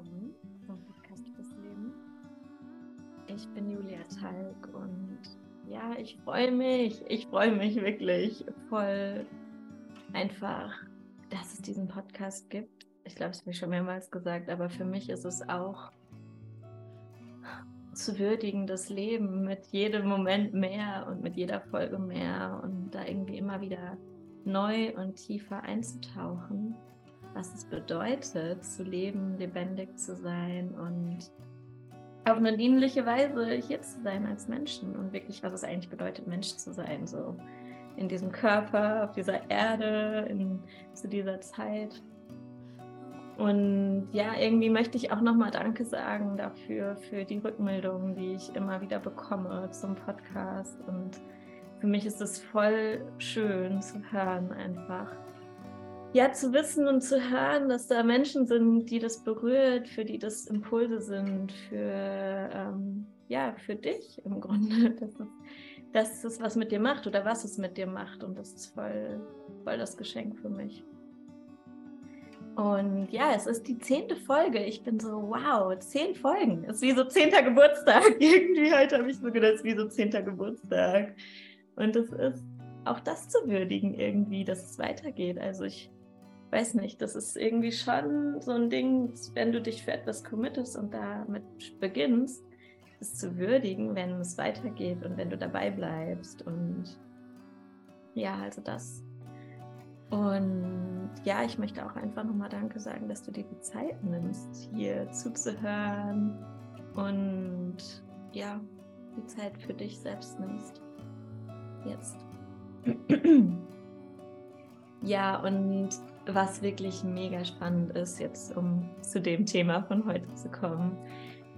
willkommen zum Podcast fürs Leben. Ich bin Julia Talg und ja, ich freue mich, ich freue mich wirklich voll einfach, dass es diesen Podcast gibt. Ich glaube, es habe ich schon mehrmals gesagt, aber für mich ist es auch zu würdigen, das Leben mit jedem Moment mehr und mit jeder Folge mehr und da irgendwie immer wieder neu und tiefer einzutauchen was es bedeutet, zu leben, lebendig zu sein und auf eine dienliche Weise hier zu sein als Menschen und wirklich, was es eigentlich bedeutet, Mensch zu sein, so in diesem Körper, auf dieser Erde, in, zu dieser Zeit. Und ja, irgendwie möchte ich auch nochmal Danke sagen dafür, für die Rückmeldungen, die ich immer wieder bekomme zum Podcast. Und für mich ist es voll schön zu hören, einfach, ja, zu wissen und zu hören, dass da Menschen sind, die das berührt, für die das Impulse sind, für, ähm, ja, für dich im Grunde, dass es, dass es was mit dir macht oder was es mit dir macht. Und das ist voll, voll das Geschenk für mich. Und ja, es ist die zehnte Folge. Ich bin so, wow, zehn Folgen. Es ist wie so zehnter Geburtstag. Irgendwie heute habe ich so gedacht, es ist wie so zehnter Geburtstag. Und es ist auch das zu würdigen irgendwie, dass es weitergeht. Also ich weiß nicht, das ist irgendwie schon so ein Ding, wenn du dich für etwas committest und damit beginnst, es zu würdigen, wenn es weitergeht und wenn du dabei bleibst. Und ja, also das. Und ja, ich möchte auch einfach nochmal Danke sagen, dass du dir die Zeit nimmst, hier zuzuhören und ja, die Zeit für dich selbst nimmst. Jetzt. Ja, und was wirklich mega spannend ist, jetzt um zu dem Thema von heute zu kommen,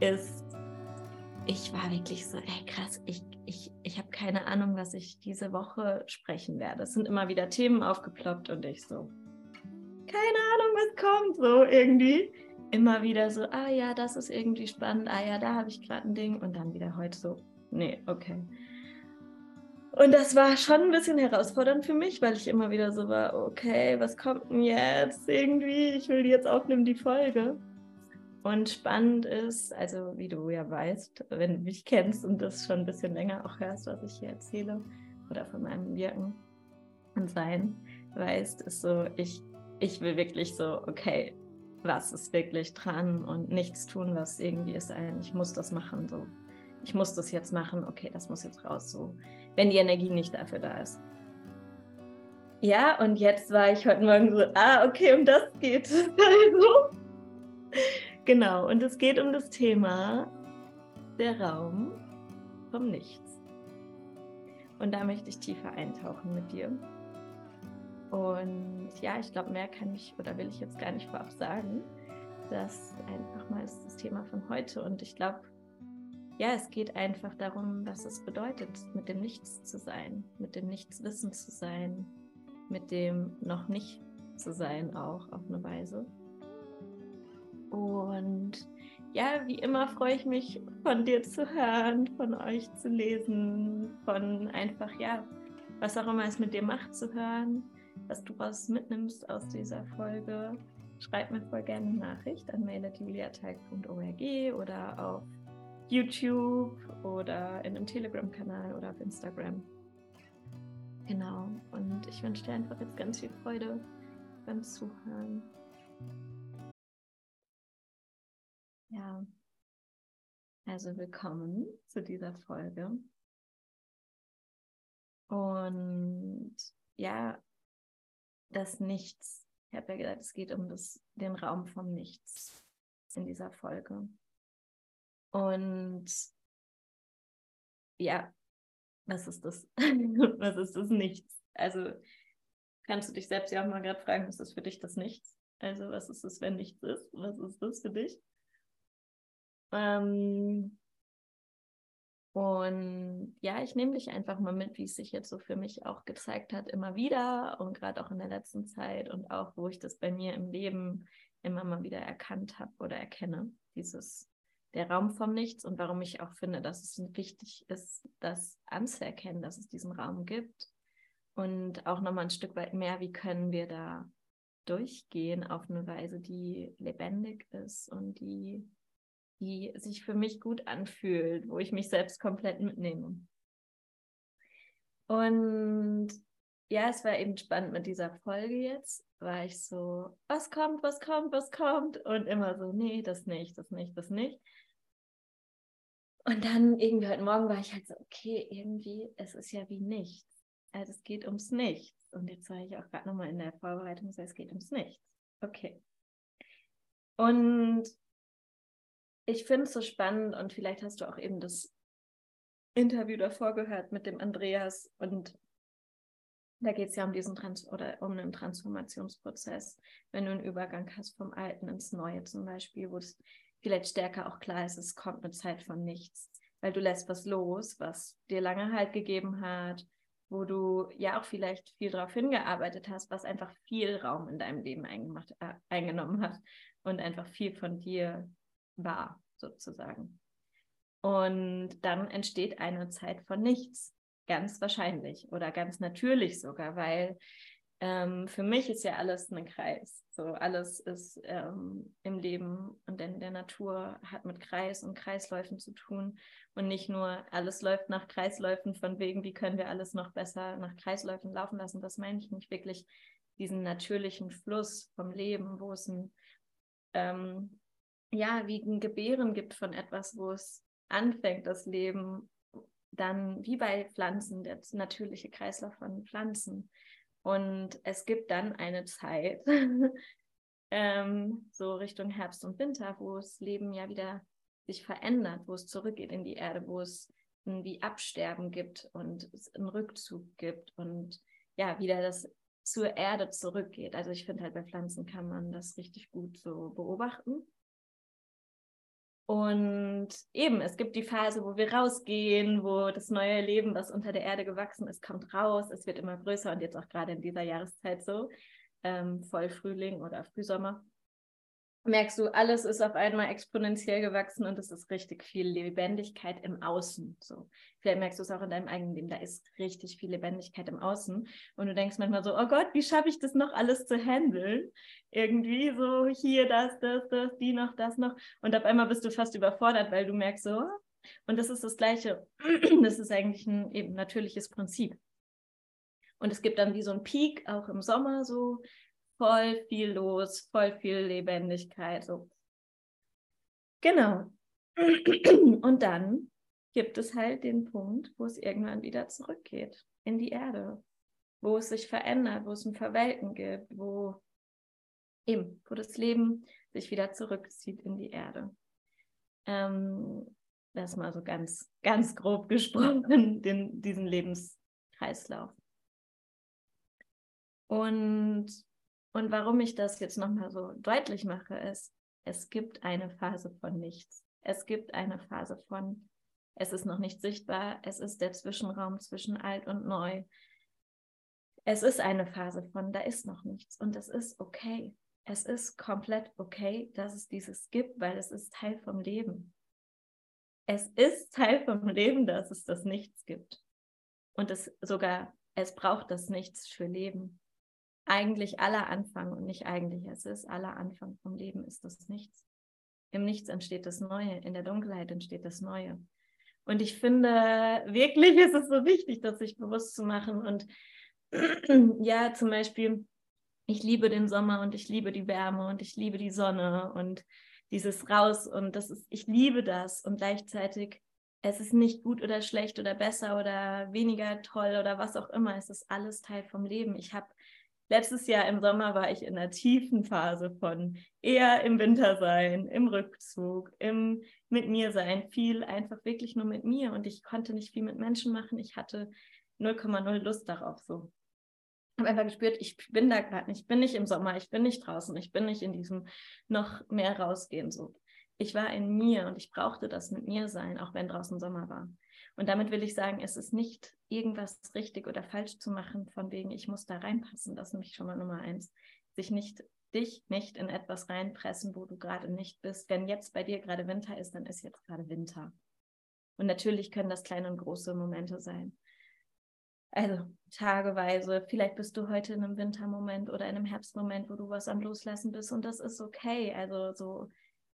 ist, ich war wirklich so, ey krass, ich, ich, ich habe keine Ahnung, was ich diese Woche sprechen werde. Es sind immer wieder Themen aufgeploppt und ich so, keine Ahnung, was kommt, so irgendwie. Immer wieder so, ah ja, das ist irgendwie spannend, ah ja, da habe ich gerade ein Ding und dann wieder heute so, nee, okay. Und das war schon ein bisschen herausfordernd für mich, weil ich immer wieder so war, okay, was kommt denn jetzt irgendwie? Ich will jetzt aufnehmen, die Folge. Und spannend ist, also wie du ja weißt, wenn du mich kennst und das schon ein bisschen länger auch hörst, was ich hier erzähle oder von meinem Wirken und Sein, weißt, ist so, ich, ich will wirklich so, okay, was ist wirklich dran und nichts tun, was irgendwie ist ein, ich muss das machen, so. Ich muss das jetzt machen, okay, das muss jetzt raus, so wenn die Energie nicht dafür da ist. Ja, und jetzt war ich heute Morgen so, ah, okay, um das geht es. Also, genau, und es geht um das Thema der Raum vom Nichts. Und da möchte ich tiefer eintauchen mit dir. Und ja, ich glaube, mehr kann ich oder will ich jetzt gar nicht vorab sagen. Das einfach mal ist das Thema von heute. Und ich glaube, ja, es geht einfach darum, was es bedeutet, mit dem Nichts zu sein, mit dem Nichtswissen zu sein, mit dem noch nicht zu sein auch auf eine Weise. Und ja, wie immer freue ich mich, von dir zu hören, von euch zu lesen, von einfach, ja, was auch immer es mit dir macht zu hören, was du was mitnimmst aus dieser Folge. Schreib mir voll gerne eine Nachricht an mail.juliateig.org oder auf YouTube oder in einem Telegram-Kanal oder auf Instagram. Genau. Und ich wünsche dir einfach jetzt ganz viel Freude beim Zuhören. Ja. Also willkommen zu dieser Folge. Und ja, das Nichts. Ich habe ja gesagt, es geht um das, den Raum vom Nichts in dieser Folge. Und ja, was ist das? was ist das Nichts? Also kannst du dich selbst ja auch mal gerade fragen, was ist für dich das Nichts? Also was ist es, wenn nichts ist? Was ist das für dich? Ähm, und ja, ich nehme dich einfach mal mit, wie es sich jetzt so für mich auch gezeigt hat, immer wieder und gerade auch in der letzten Zeit und auch, wo ich das bei mir im Leben immer mal wieder erkannt habe oder erkenne, dieses der Raum vom Nichts und warum ich auch finde, dass es wichtig ist, das anzuerkennen, dass es diesen Raum gibt und auch nochmal ein Stück weit mehr, wie können wir da durchgehen auf eine Weise, die lebendig ist und die, die sich für mich gut anfühlt, wo ich mich selbst komplett mitnehme. Und ja, es war eben spannend mit dieser Folge jetzt, war ich so, was kommt, was kommt, was kommt und immer so, nee, das nicht, das nicht, das nicht. Und dann irgendwie heute Morgen war ich halt so, okay, irgendwie, es ist ja wie nichts. Also es geht ums Nichts. Und jetzt war ich auch gerade nochmal in der Vorbereitung, es geht ums Nichts. Okay. Und ich finde es so spannend und vielleicht hast du auch eben das Interview davor gehört mit dem Andreas und da geht es ja um diesen Trans oder um einen Transformationsprozess, wenn du einen Übergang hast vom Alten ins Neue zum Beispiel, wo es vielleicht stärker auch klar ist, es kommt eine Zeit von nichts, weil du lässt was los, was dir lange Halt gegeben hat, wo du ja auch vielleicht viel darauf hingearbeitet hast, was einfach viel Raum in deinem Leben äh, eingenommen hat und einfach viel von dir war, sozusagen. Und dann entsteht eine Zeit von nichts, ganz wahrscheinlich oder ganz natürlich sogar, weil ähm, für mich ist ja alles ein Kreis. So alles ist ähm, im Leben und in der Natur hat mit Kreis und Kreisläufen zu tun und nicht nur alles läuft nach Kreisläufen von wegen, wie können wir alles noch besser nach Kreisläufen laufen lassen. Das meine ich nicht wirklich diesen natürlichen Fluss vom Leben, wo es ein ähm, ja wie ein Gebären gibt von etwas, wo es anfängt, das Leben dann wie bei Pflanzen, der natürliche Kreislauf von Pflanzen. Und es gibt dann eine Zeit, ähm, so Richtung Herbst und Winter, wo das Leben ja wieder sich verändert, wo es zurückgeht in die Erde, wo es ein wie Absterben gibt und es einen Rückzug gibt und ja, wieder das zur Erde zurückgeht. Also ich finde halt bei Pflanzen kann man das richtig gut so beobachten. Und eben, es gibt die Phase, wo wir rausgehen, wo das neue Leben, was unter der Erde gewachsen ist, kommt raus. Es wird immer größer und jetzt auch gerade in dieser Jahreszeit so, ähm, Vollfrühling oder Frühsommer merkst du, alles ist auf einmal exponentiell gewachsen und es ist richtig viel Lebendigkeit im Außen. So. Vielleicht merkst du es auch in deinem eigenen Leben, da ist richtig viel Lebendigkeit im Außen. Und du denkst manchmal so, oh Gott, wie schaffe ich das noch alles zu handeln? Irgendwie so hier, das, das, das, die noch, das noch. Und auf einmal bist du fast überfordert, weil du merkst so, und das ist das Gleiche. Das ist eigentlich ein eben natürliches Prinzip. Und es gibt dann wie so ein Peak, auch im Sommer so, voll viel los, voll viel Lebendigkeit. So. Genau. Und dann gibt es halt den Punkt, wo es irgendwann wieder zurückgeht in die Erde, wo es sich verändert, wo es ein Verwelken gibt, wo eben, wo das Leben sich wieder zurückzieht in die Erde. Ähm, das mal so ganz, ganz grob gesprochen, den, diesen Lebenskreislauf. Und und warum ich das jetzt nochmal so deutlich mache, ist, es gibt eine Phase von nichts. Es gibt eine Phase von, es ist noch nicht sichtbar, es ist der Zwischenraum zwischen alt und neu. Es ist eine Phase von, da ist noch nichts und es ist okay. Es ist komplett okay, dass es dieses gibt, weil es ist Teil vom Leben. Es ist Teil vom Leben, dass es das Nichts gibt. Und es sogar, es braucht das Nichts für Leben eigentlich aller Anfang und nicht eigentlich, es ist aller Anfang vom Leben, ist das Nichts. Im Nichts entsteht das Neue, in der Dunkelheit entsteht das Neue. Und ich finde, wirklich ist es so wichtig, das sich bewusst zu machen. Und ja, zum Beispiel, ich liebe den Sommer und ich liebe die Wärme und ich liebe die Sonne und dieses Raus und das ist, ich liebe das und gleichzeitig es ist nicht gut oder schlecht oder besser oder weniger toll oder was auch immer. Es ist alles Teil vom Leben. Ich habe Letztes Jahr im Sommer war ich in einer tiefen Phase von eher im Winter sein, im Rückzug, im mit mir sein, viel einfach wirklich nur mit mir und ich konnte nicht viel mit Menschen machen. Ich hatte 0,0 Lust darauf so. Ich habe einfach gespürt, ich bin da gerade nicht, ich bin nicht im Sommer, ich bin nicht draußen, ich bin nicht in diesem noch mehr rausgehen so. Ich war in mir und ich brauchte das mit mir sein, auch wenn draußen Sommer war. Und damit will ich sagen, es ist nicht irgendwas richtig oder falsch zu machen, von wegen, ich muss da reinpassen. Das ist nämlich schon mal Nummer eins. Sich nicht, dich nicht in etwas reinpressen, wo du gerade nicht bist. Wenn jetzt bei dir gerade Winter ist, dann ist jetzt gerade Winter. Und natürlich können das kleine und große Momente sein. Also tageweise, vielleicht bist du heute in einem Wintermoment oder in einem Herbstmoment, wo du was am Loslassen bist und das ist okay. Also so,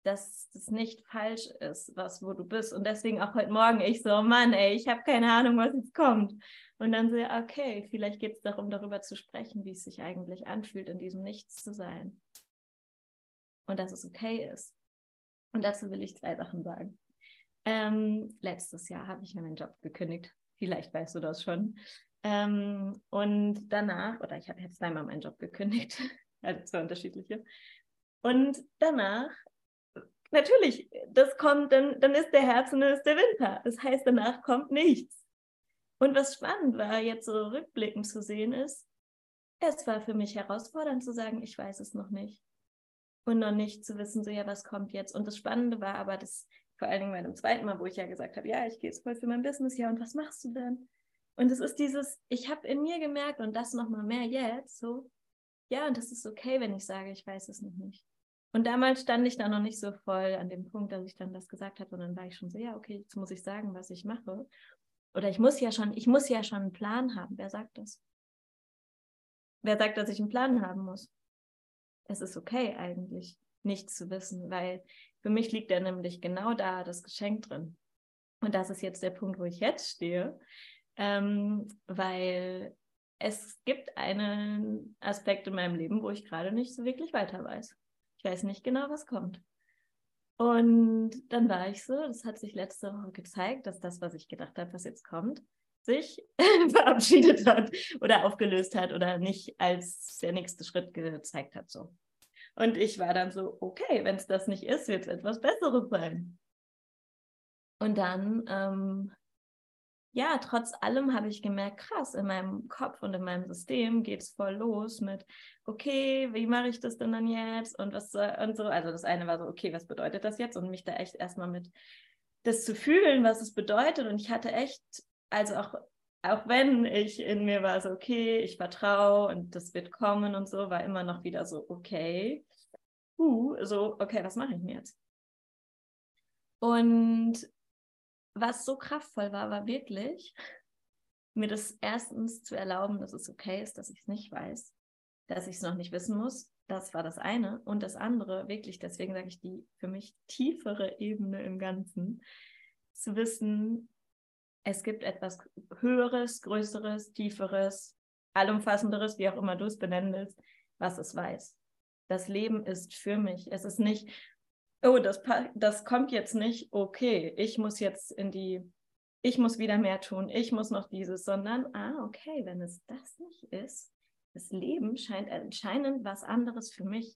dass das nicht falsch ist, was wo du bist. Und deswegen auch heute Morgen ich so, Mann, ey, ich habe keine Ahnung, was jetzt kommt. Und dann so, okay, vielleicht geht es darum, darüber zu sprechen, wie es sich eigentlich anfühlt, in diesem Nichts zu sein. Und dass es okay ist. Und dazu will ich zwei Sachen sagen. Ähm, letztes Jahr habe ich meinen Job gekündigt. Vielleicht weißt du das schon. Ähm, und danach, oder ich habe jetzt zweimal meinen Job gekündigt, also zwei unterschiedliche. Und danach, natürlich, das kommt, dann, dann ist der Herbst und dann ist der Winter. Das heißt, danach kommt nichts. Und was spannend war, jetzt so rückblickend zu sehen, ist, es war für mich herausfordernd zu sagen, ich weiß es noch nicht. Und noch nicht zu wissen, so ja, was kommt jetzt. Und das Spannende war aber, dass vor allen Dingen bei dem zweiten Mal, wo ich ja gesagt habe, ja, ich gehe jetzt voll für mein Business, ja, und was machst du denn? Und es ist dieses, ich habe in mir gemerkt und das nochmal mehr jetzt, so, ja, und das ist okay, wenn ich sage, ich weiß es noch nicht. Und damals stand ich da noch nicht so voll an dem Punkt, dass ich dann das gesagt habe, dann war ich schon so, ja, okay, jetzt muss ich sagen, was ich mache. Oder ich muss ja schon, ich muss ja schon einen Plan haben. Wer sagt das? Wer sagt, dass ich einen Plan haben muss? Es ist okay eigentlich, nichts zu wissen, weil für mich liegt ja nämlich genau da das Geschenk drin. Und das ist jetzt der Punkt, wo ich jetzt stehe, ähm, weil es gibt einen Aspekt in meinem Leben, wo ich gerade nicht so wirklich weiter weiß. Ich weiß nicht genau, was kommt. Und dann war ich so, das hat sich letzte Woche gezeigt, dass das, was ich gedacht habe, was jetzt kommt, sich verabschiedet hat oder aufgelöst hat oder nicht als der nächste Schritt gezeigt hat. So. Und ich war dann so, okay, wenn es das nicht ist, wird es etwas Besseres sein. Und dann ähm, ja, trotz allem habe ich gemerkt, krass, in meinem Kopf und in meinem System geht es voll los mit, okay, wie mache ich das denn dann jetzt und was und so. Also das eine war so, okay, was bedeutet das jetzt? Und mich da echt erstmal mit das zu fühlen, was es bedeutet. Und ich hatte echt, also auch, auch wenn ich in mir war so, okay, ich vertraue und das wird kommen und so, war immer noch wieder so, okay, uh, so, okay, was mache ich denn jetzt? Und was so kraftvoll war, war wirklich, mir das erstens zu erlauben, dass es okay ist, dass ich es nicht weiß, dass ich es noch nicht wissen muss. Das war das eine. Und das andere, wirklich, deswegen sage ich die für mich tiefere Ebene im Ganzen, zu wissen, es gibt etwas Höheres, Größeres, Tieferes, Allumfassenderes, wie auch immer du es benennen willst, was es weiß. Das Leben ist für mich. Es ist nicht, oh, das, das kommt jetzt nicht, okay, ich muss jetzt in die, ich muss wieder mehr tun, ich muss noch dieses, sondern, ah, okay, wenn es das nicht ist, das Leben scheint anscheinend was anderes für mich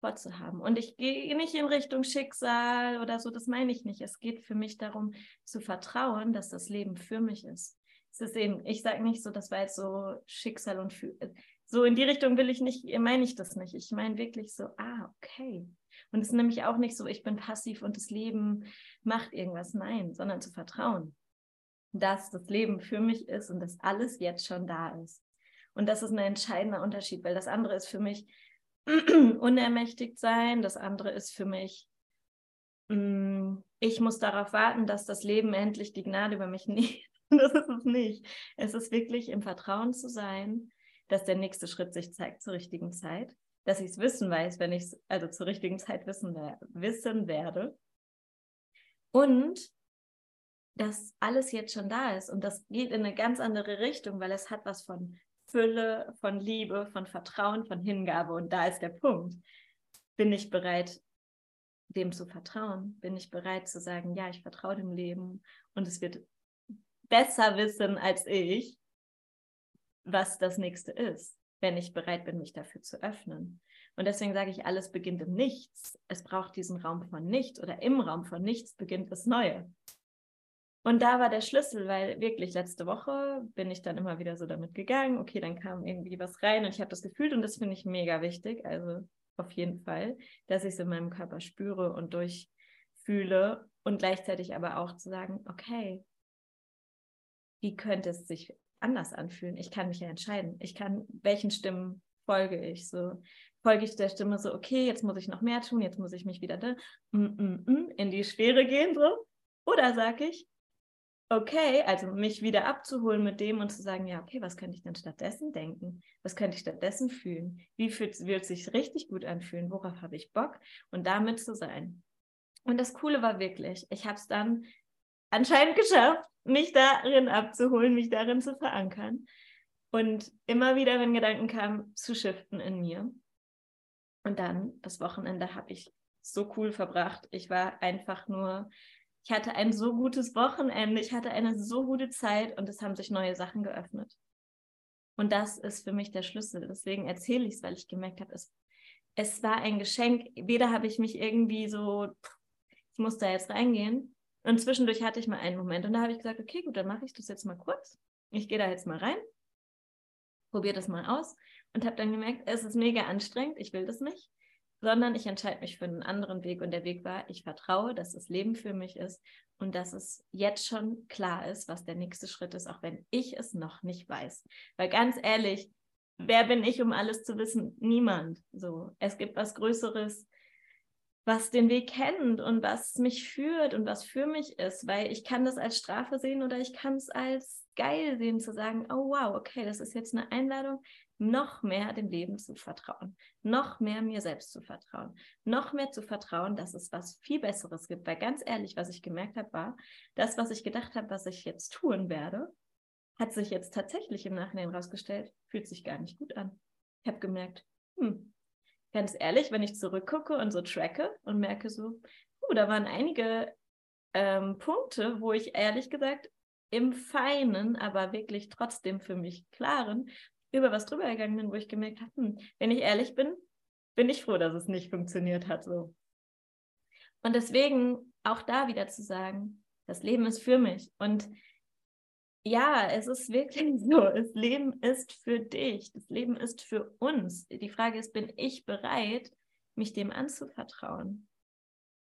vorzuhaben. Und ich gehe nicht in Richtung Schicksal oder so, das meine ich nicht. Es geht für mich darum zu vertrauen, dass das Leben für mich ist. Es ist eben, ich sage nicht so, das war jetzt so Schicksal und für, so in die Richtung will ich nicht, meine ich das nicht. Ich meine wirklich so, ah, okay, und es ist nämlich auch nicht so, ich bin passiv und das Leben macht irgendwas. Nein, sondern zu vertrauen, dass das Leben für mich ist und dass alles jetzt schon da ist. Und das ist ein entscheidender Unterschied, weil das andere ist für mich unermächtigt sein, das andere ist für mich, mm, ich muss darauf warten, dass das Leben endlich die Gnade über mich nimmt. Das ist es nicht. Es ist wirklich im Vertrauen zu sein, dass der nächste Schritt sich zeigt zur richtigen Zeit dass ich es wissen weiß, wenn ich es also zur richtigen Zeit wissen, wissen werde. Und dass alles jetzt schon da ist. Und das geht in eine ganz andere Richtung, weil es hat was von Fülle, von Liebe, von Vertrauen, von Hingabe. Und da ist der Punkt. Bin ich bereit, dem zu vertrauen? Bin ich bereit zu sagen, ja, ich vertraue dem Leben und es wird besser wissen als ich, was das nächste ist? Wenn ich bereit bin, mich dafür zu öffnen. Und deswegen sage ich, alles beginnt im Nichts. Es braucht diesen Raum von Nichts oder im Raum von Nichts beginnt das Neue. Und da war der Schlüssel, weil wirklich letzte Woche bin ich dann immer wieder so damit gegangen. Okay, dann kam irgendwie was rein und ich habe das gefühlt und das finde ich mega wichtig. Also auf jeden Fall, dass ich es in meinem Körper spüre und durchfühle und gleichzeitig aber auch zu sagen, okay, wie könnte es sich anders anfühlen. Ich kann mich ja entscheiden. Ich kann, welchen Stimmen folge ich? So folge ich der Stimme so, okay, jetzt muss ich noch mehr tun, jetzt muss ich mich wieder da, mm, mm, mm, in die Schwere gehen, so. Oder sage ich, okay, also mich wieder abzuholen mit dem und zu sagen, ja, okay, was könnte ich denn stattdessen denken? Was könnte ich stattdessen fühlen? Wie fühlt, wird es sich richtig gut anfühlen? Worauf habe ich Bock? Und damit zu sein. Und das Coole war wirklich, ich habe es dann anscheinend geschafft, mich darin abzuholen, mich darin zu verankern und immer wieder, wenn Gedanken kamen, zu shiften in mir. Und dann, das Wochenende habe ich so cool verbracht. Ich war einfach nur ich hatte ein so gutes Wochenende, ich hatte eine so gute Zeit und es haben sich neue Sachen geöffnet. Und das ist für mich der Schlüssel. Deswegen erzähle ich es, weil ich gemerkt habe, es, es war ein Geschenk. Weder habe ich mich irgendwie so, ich muss da jetzt reingehen. Und zwischendurch hatte ich mal einen Moment und da habe ich gesagt, okay, gut, dann mache ich das jetzt mal kurz. Ich gehe da jetzt mal rein, probiere das mal aus und habe dann gemerkt, es ist mega anstrengend, ich will das nicht sondern ich entscheide mich für einen anderen Weg. Und der Weg war, ich vertraue, dass das Leben für mich ist und dass es jetzt schon klar ist, was der nächste Schritt ist, auch wenn ich es noch nicht weiß. Weil ganz ehrlich, wer bin ich, um alles zu wissen? Niemand. So, es gibt was Größeres, was den Weg kennt und was mich führt und was für mich ist, weil ich kann das als Strafe sehen oder ich kann es als geil sehen, zu sagen, oh wow, okay, das ist jetzt eine Einladung, noch mehr dem Leben zu vertrauen, noch mehr mir selbst zu vertrauen, noch mehr zu vertrauen, dass es was viel Besseres gibt. Weil ganz ehrlich, was ich gemerkt habe, war, das, was ich gedacht habe, was ich jetzt tun werde, hat sich jetzt tatsächlich im Nachhinein herausgestellt, fühlt sich gar nicht gut an. Ich habe gemerkt, hm, ganz ehrlich, wenn ich zurückgucke und so tracke und merke so, uh, da waren einige ähm, Punkte, wo ich ehrlich gesagt im Feinen, aber wirklich trotzdem für mich klaren über was drüber gegangen bin, wo ich gemerkt habe, hm, wenn ich ehrlich bin, bin ich froh, dass es nicht funktioniert hat. So. Und deswegen auch da wieder zu sagen, das Leben ist für mich. Und ja, es ist wirklich so. Das Leben ist für dich. Das Leben ist für uns. Die Frage ist, bin ich bereit, mich dem anzuvertrauen?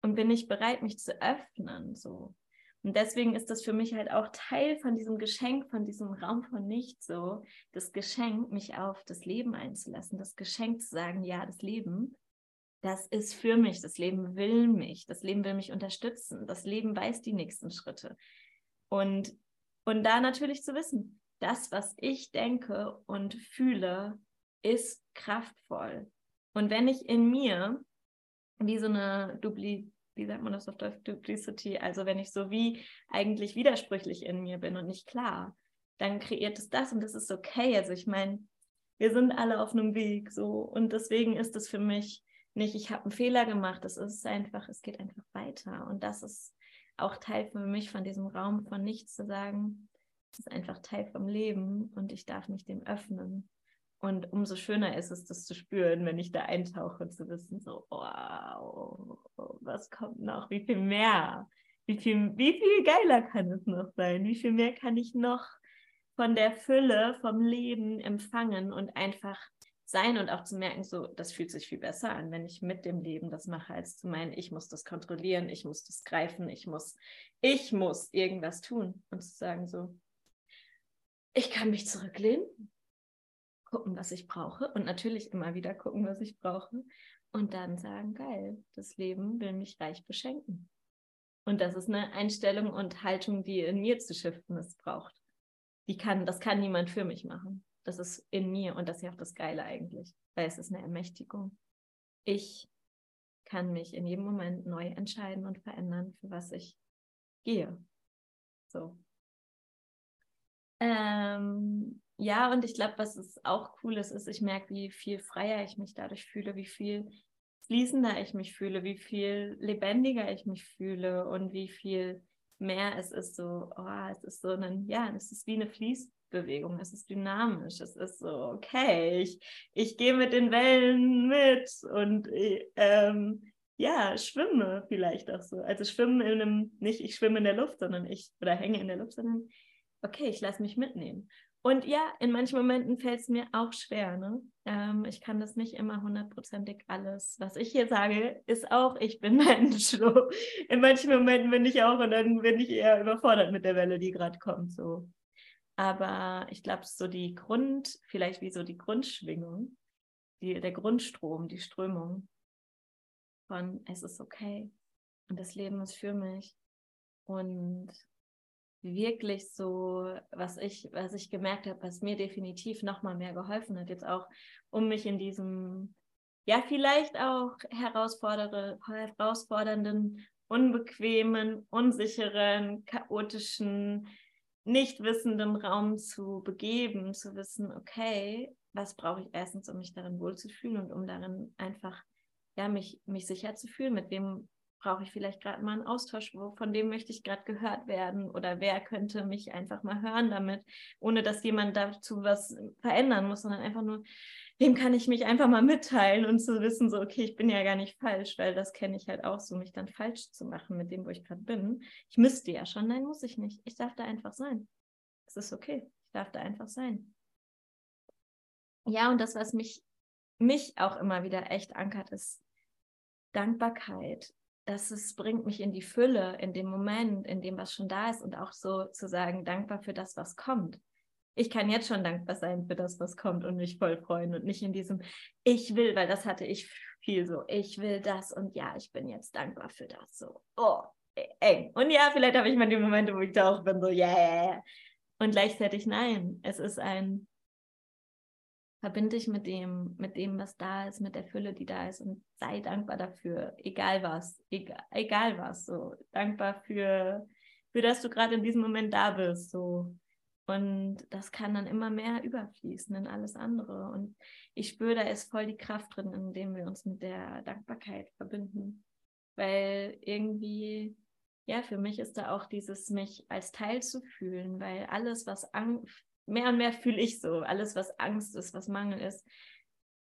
Und bin ich bereit, mich zu öffnen? So. Und deswegen ist das für mich halt auch Teil von diesem Geschenk, von diesem Raum von Nichts so, das Geschenk, mich auf das Leben einzulassen, das Geschenk zu sagen, ja, das Leben, das ist für mich, das Leben will mich, das Leben will mich unterstützen, das Leben weiß die nächsten Schritte. Und, und da natürlich zu wissen, das, was ich denke und fühle, ist kraftvoll. Und wenn ich in mir wie so eine Dupli wie sagt man das auf Deutsch, Duplicity, also wenn ich so wie eigentlich widersprüchlich in mir bin und nicht klar, dann kreiert es das und das ist okay. Also ich meine, wir sind alle auf einem Weg so und deswegen ist es für mich nicht, ich habe einen Fehler gemacht, es ist einfach, es geht einfach weiter und das ist auch Teil für mich von diesem Raum von nichts zu sagen, es ist einfach Teil vom Leben und ich darf mich dem öffnen und umso schöner ist es, das zu spüren, wenn ich da eintauche, zu wissen, so, wow, was kommt noch? Wie viel mehr? Wie viel, wie viel geiler kann es noch sein? Wie viel mehr kann ich noch von der Fülle, vom Leben empfangen und einfach sein und auch zu merken, so, das fühlt sich viel besser an, wenn ich mit dem Leben das mache, als zu meinen, ich muss das kontrollieren, ich muss das greifen, ich muss, ich muss irgendwas tun und zu sagen, so, ich kann mich zurücklehnen, gucken, was ich brauche und natürlich immer wieder gucken, was ich brauche und dann sagen, geil, das Leben will mich reich beschenken. Und das ist eine Einstellung und Haltung, die in mir zu shiften es braucht. Die kann, das kann niemand für mich machen. Das ist in mir und das ist ja auch das Geile eigentlich, weil es ist eine Ermächtigung. Ich kann mich in jedem Moment neu entscheiden und verändern, für was ich gehe. So. Ähm, ja, und ich glaube, was es auch cool ist, ist, ich merke, wie viel freier ich mich dadurch fühle, wie viel fließender ich mich fühle, wie viel lebendiger ich mich fühle und wie viel mehr es ist so, oh, es ist so ein, ja, es ist wie eine Fließbewegung, es ist dynamisch, es ist so, okay, ich, ich gehe mit den Wellen mit und ähm, ja, schwimme vielleicht auch so. Also schwimmen in einem, nicht ich schwimme in der Luft, sondern ich, oder hänge in der Luft, sondern okay, ich lasse mich mitnehmen. Und ja, in manchen Momenten fällt es mir auch schwer. Ne? Ähm, ich kann das nicht immer hundertprozentig alles. Was ich hier sage, ist auch, ich bin Mensch. So. In manchen Momenten bin ich auch und dann bin ich eher überfordert mit der Welle, die gerade kommt. So. Aber ich glaube, so die Grund, vielleicht wie so die Grundschwingung, die, der Grundstrom, die Strömung von es ist okay und das Leben ist für mich und wirklich so, was ich, was ich gemerkt habe, was mir definitiv nochmal mehr geholfen hat, jetzt auch, um mich in diesem, ja, vielleicht auch herausfordernden, unbequemen, unsicheren, chaotischen, nicht wissenden Raum zu begeben, zu wissen, okay, was brauche ich erstens, um mich darin wohlzufühlen und um darin einfach, ja, mich, mich sicher zu fühlen, mit wem brauche ich vielleicht gerade mal einen Austausch, wo, von dem möchte ich gerade gehört werden oder wer könnte mich einfach mal hören damit, ohne dass jemand dazu was verändern muss, sondern einfach nur, wem kann ich mich einfach mal mitteilen und zu wissen, so, okay, ich bin ja gar nicht falsch, weil das kenne ich halt auch so, mich dann falsch zu machen mit dem, wo ich gerade bin. Ich müsste ja schon, nein, muss ich nicht. Ich darf da einfach sein. Es ist okay. Ich darf da einfach sein. Ja, und das, was mich, mich auch immer wieder echt ankert, ist Dankbarkeit dass es bringt mich in die Fülle, in dem Moment, in dem was schon da ist und auch so zu sagen, dankbar für das, was kommt. Ich kann jetzt schon dankbar sein für das, was kommt und mich voll freuen und nicht in diesem Ich will, weil das hatte ich viel so, ich will das und ja, ich bin jetzt dankbar für das. So, oh, e, eng. Und ja, vielleicht habe ich mal die Momente, wo ich da auch bin, so, yeah. Und gleichzeitig nein, es ist ein verbinde dich mit dem, mit dem, was da ist, mit der Fülle, die da ist und sei dankbar dafür, egal was, egal, egal was, so dankbar für, für dass du gerade in diesem Moment da bist, so. Und das kann dann immer mehr überfließen in alles andere. Und ich spüre, da ist voll die Kraft drin, indem wir uns mit der Dankbarkeit verbinden, weil irgendwie ja, für mich ist da auch dieses, mich als Teil zu fühlen, weil alles, was Angst, mehr und mehr fühle ich so. Alles, was Angst ist, was Mangel ist.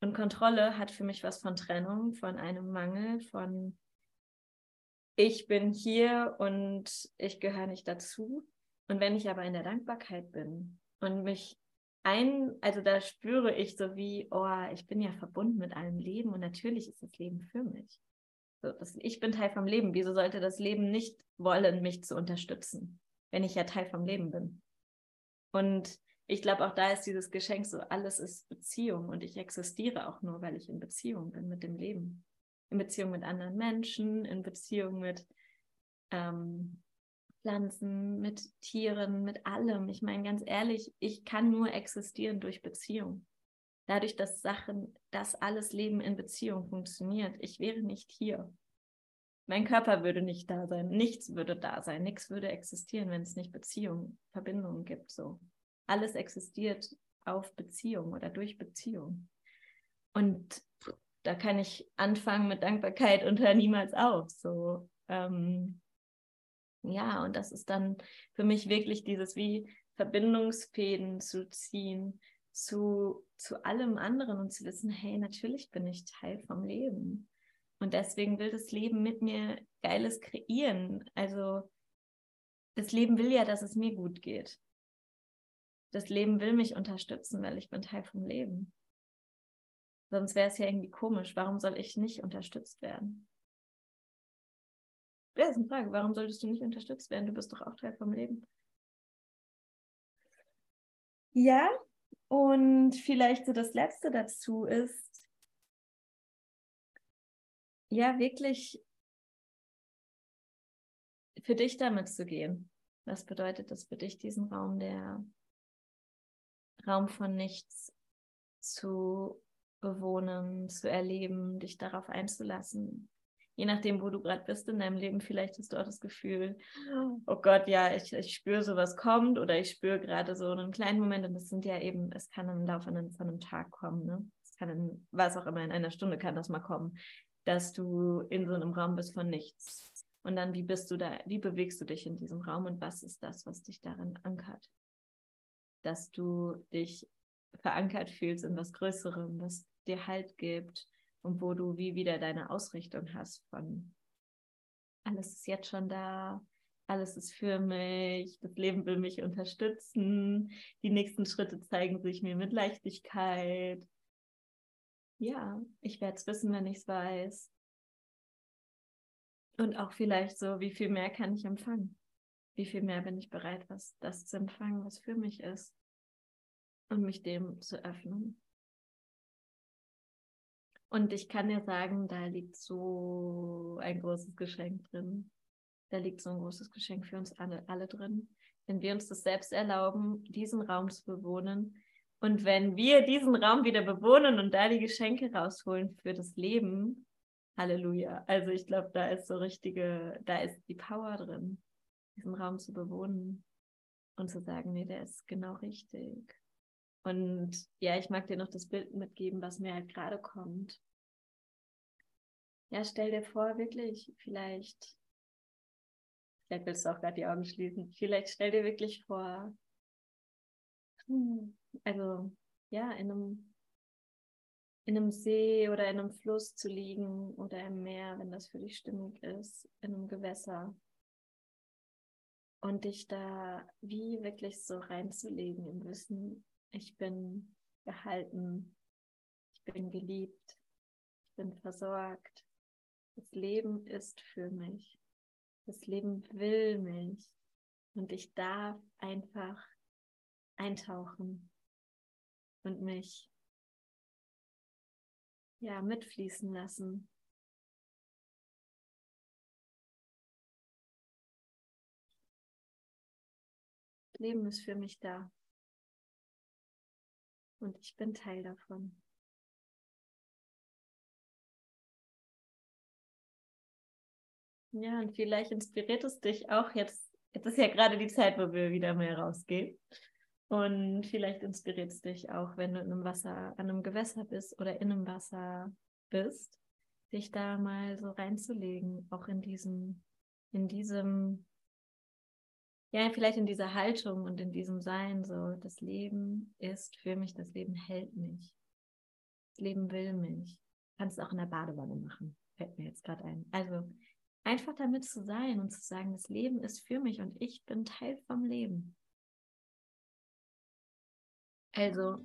Und Kontrolle hat für mich was von Trennung, von einem Mangel, von ich bin hier und ich gehöre nicht dazu. Und wenn ich aber in der Dankbarkeit bin und mich ein, also da spüre ich so wie, oh, ich bin ja verbunden mit allem Leben und natürlich ist das Leben für mich. So, das, ich bin Teil vom Leben. Wieso sollte das Leben nicht wollen, mich zu unterstützen, wenn ich ja Teil vom Leben bin? Und ich glaube, auch da ist dieses Geschenk so, alles ist Beziehung und ich existiere auch nur, weil ich in Beziehung bin mit dem Leben. In Beziehung mit anderen Menschen, in Beziehung mit ähm, Pflanzen, mit Tieren, mit allem. Ich meine, ganz ehrlich, ich kann nur existieren durch Beziehung. Dadurch, dass Sachen, dass alles Leben in Beziehung funktioniert. Ich wäre nicht hier. Mein Körper würde nicht da sein, nichts würde da sein, nichts würde existieren, wenn es nicht Beziehung, Verbindungen gibt. So alles existiert auf Beziehung oder durch Beziehung. Und da kann ich anfangen mit Dankbarkeit und hör niemals auf. So, ähm, ja, und das ist dann für mich wirklich dieses wie Verbindungsfäden zu ziehen zu, zu allem anderen und zu wissen, hey, natürlich bin ich Teil vom Leben. Und deswegen will das Leben mit mir Geiles kreieren. Also das Leben will ja, dass es mir gut geht das Leben will mich unterstützen, weil ich bin Teil vom Leben. Sonst wäre es ja irgendwie komisch. Warum soll ich nicht unterstützt werden? Das ist eine Frage. Warum solltest du nicht unterstützt werden? Du bist doch auch Teil vom Leben. Ja, und vielleicht so das Letzte dazu ist, ja, wirklich für dich damit zu gehen. Was bedeutet das für dich, diesen Raum der Raum von nichts zu bewohnen, zu erleben, dich darauf einzulassen. Je nachdem, wo du gerade bist in deinem Leben, vielleicht hast du auch das Gefühl, oh Gott, ja, ich, ich spüre, sowas kommt oder ich spüre gerade so einen kleinen Moment und das sind ja eben, es kann im Laufe von einem Tag kommen, ne? Es kann in, was auch immer, in einer Stunde kann das mal kommen, dass du in so einem Raum bist von nichts. Und dann, wie bist du da, wie bewegst du dich in diesem Raum und was ist das, was dich darin ankert? Dass du dich verankert fühlst in was Größerem, was dir Halt gibt und wo du wie wieder deine Ausrichtung hast von alles ist jetzt schon da, alles ist für mich, das Leben will mich unterstützen, die nächsten Schritte zeigen sich mir mit Leichtigkeit. Ja, ich werde es wissen, wenn ich es weiß. Und auch vielleicht so, wie viel mehr kann ich empfangen? Wie viel mehr bin ich bereit, was das zu empfangen, was für mich ist und mich dem zu öffnen. Und ich kann dir sagen, da liegt so ein großes Geschenk drin. Da liegt so ein großes Geschenk für uns alle, alle drin. wenn wir uns das selbst erlauben, diesen Raum zu bewohnen. Und wenn wir diesen Raum wieder bewohnen und da die Geschenke rausholen für das Leben, Halleluja. Also ich glaube, da ist so richtige, da ist die Power drin, diesen Raum zu bewohnen und zu sagen, nee, der ist genau richtig. Und ja, ich mag dir noch das Bild mitgeben, was mir halt gerade kommt. Ja, stell dir vor, wirklich, vielleicht, vielleicht willst du auch gerade die Augen schließen, vielleicht stell dir wirklich vor, hm, also ja, in einem, in einem See oder in einem Fluss zu liegen oder im Meer, wenn das für dich stimmig ist, in einem Gewässer und dich da wie wirklich so reinzulegen im Wissen, ich bin gehalten, ich bin geliebt, ich bin versorgt. Das Leben ist für mich. Das Leben will mich. Und ich darf einfach eintauchen und mich ja mitfließen lassen. Leben ist für mich da. Und ich bin Teil davon. Ja, und vielleicht inspiriert es dich auch jetzt. Jetzt ist ja gerade die Zeit, wo wir wieder mehr rausgehen. Und vielleicht inspiriert es dich auch, wenn du in einem Wasser, an einem Gewässer bist oder in einem Wasser bist, dich da mal so reinzulegen, auch in diesem, in diesem ja, vielleicht in dieser Haltung und in diesem Sein, so, das Leben ist für mich, das Leben hält mich. Das Leben will mich. Kannst du auch in der Badewanne machen, fällt mir jetzt gerade ein. Also einfach damit zu sein und zu sagen, das Leben ist für mich und ich bin Teil vom Leben. Also,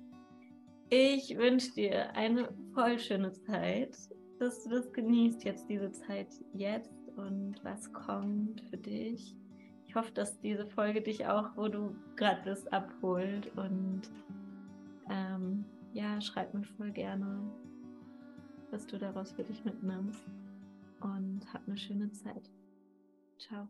ich wünsche dir eine voll schöne Zeit, dass du das genießt, jetzt diese Zeit jetzt und was kommt für dich hoffe, dass diese Folge dich auch, wo du gerade bist, abholt. Und ähm, ja, schreib mir voll gerne, was du daraus für dich mitnimmst. Und hab eine schöne Zeit. Ciao.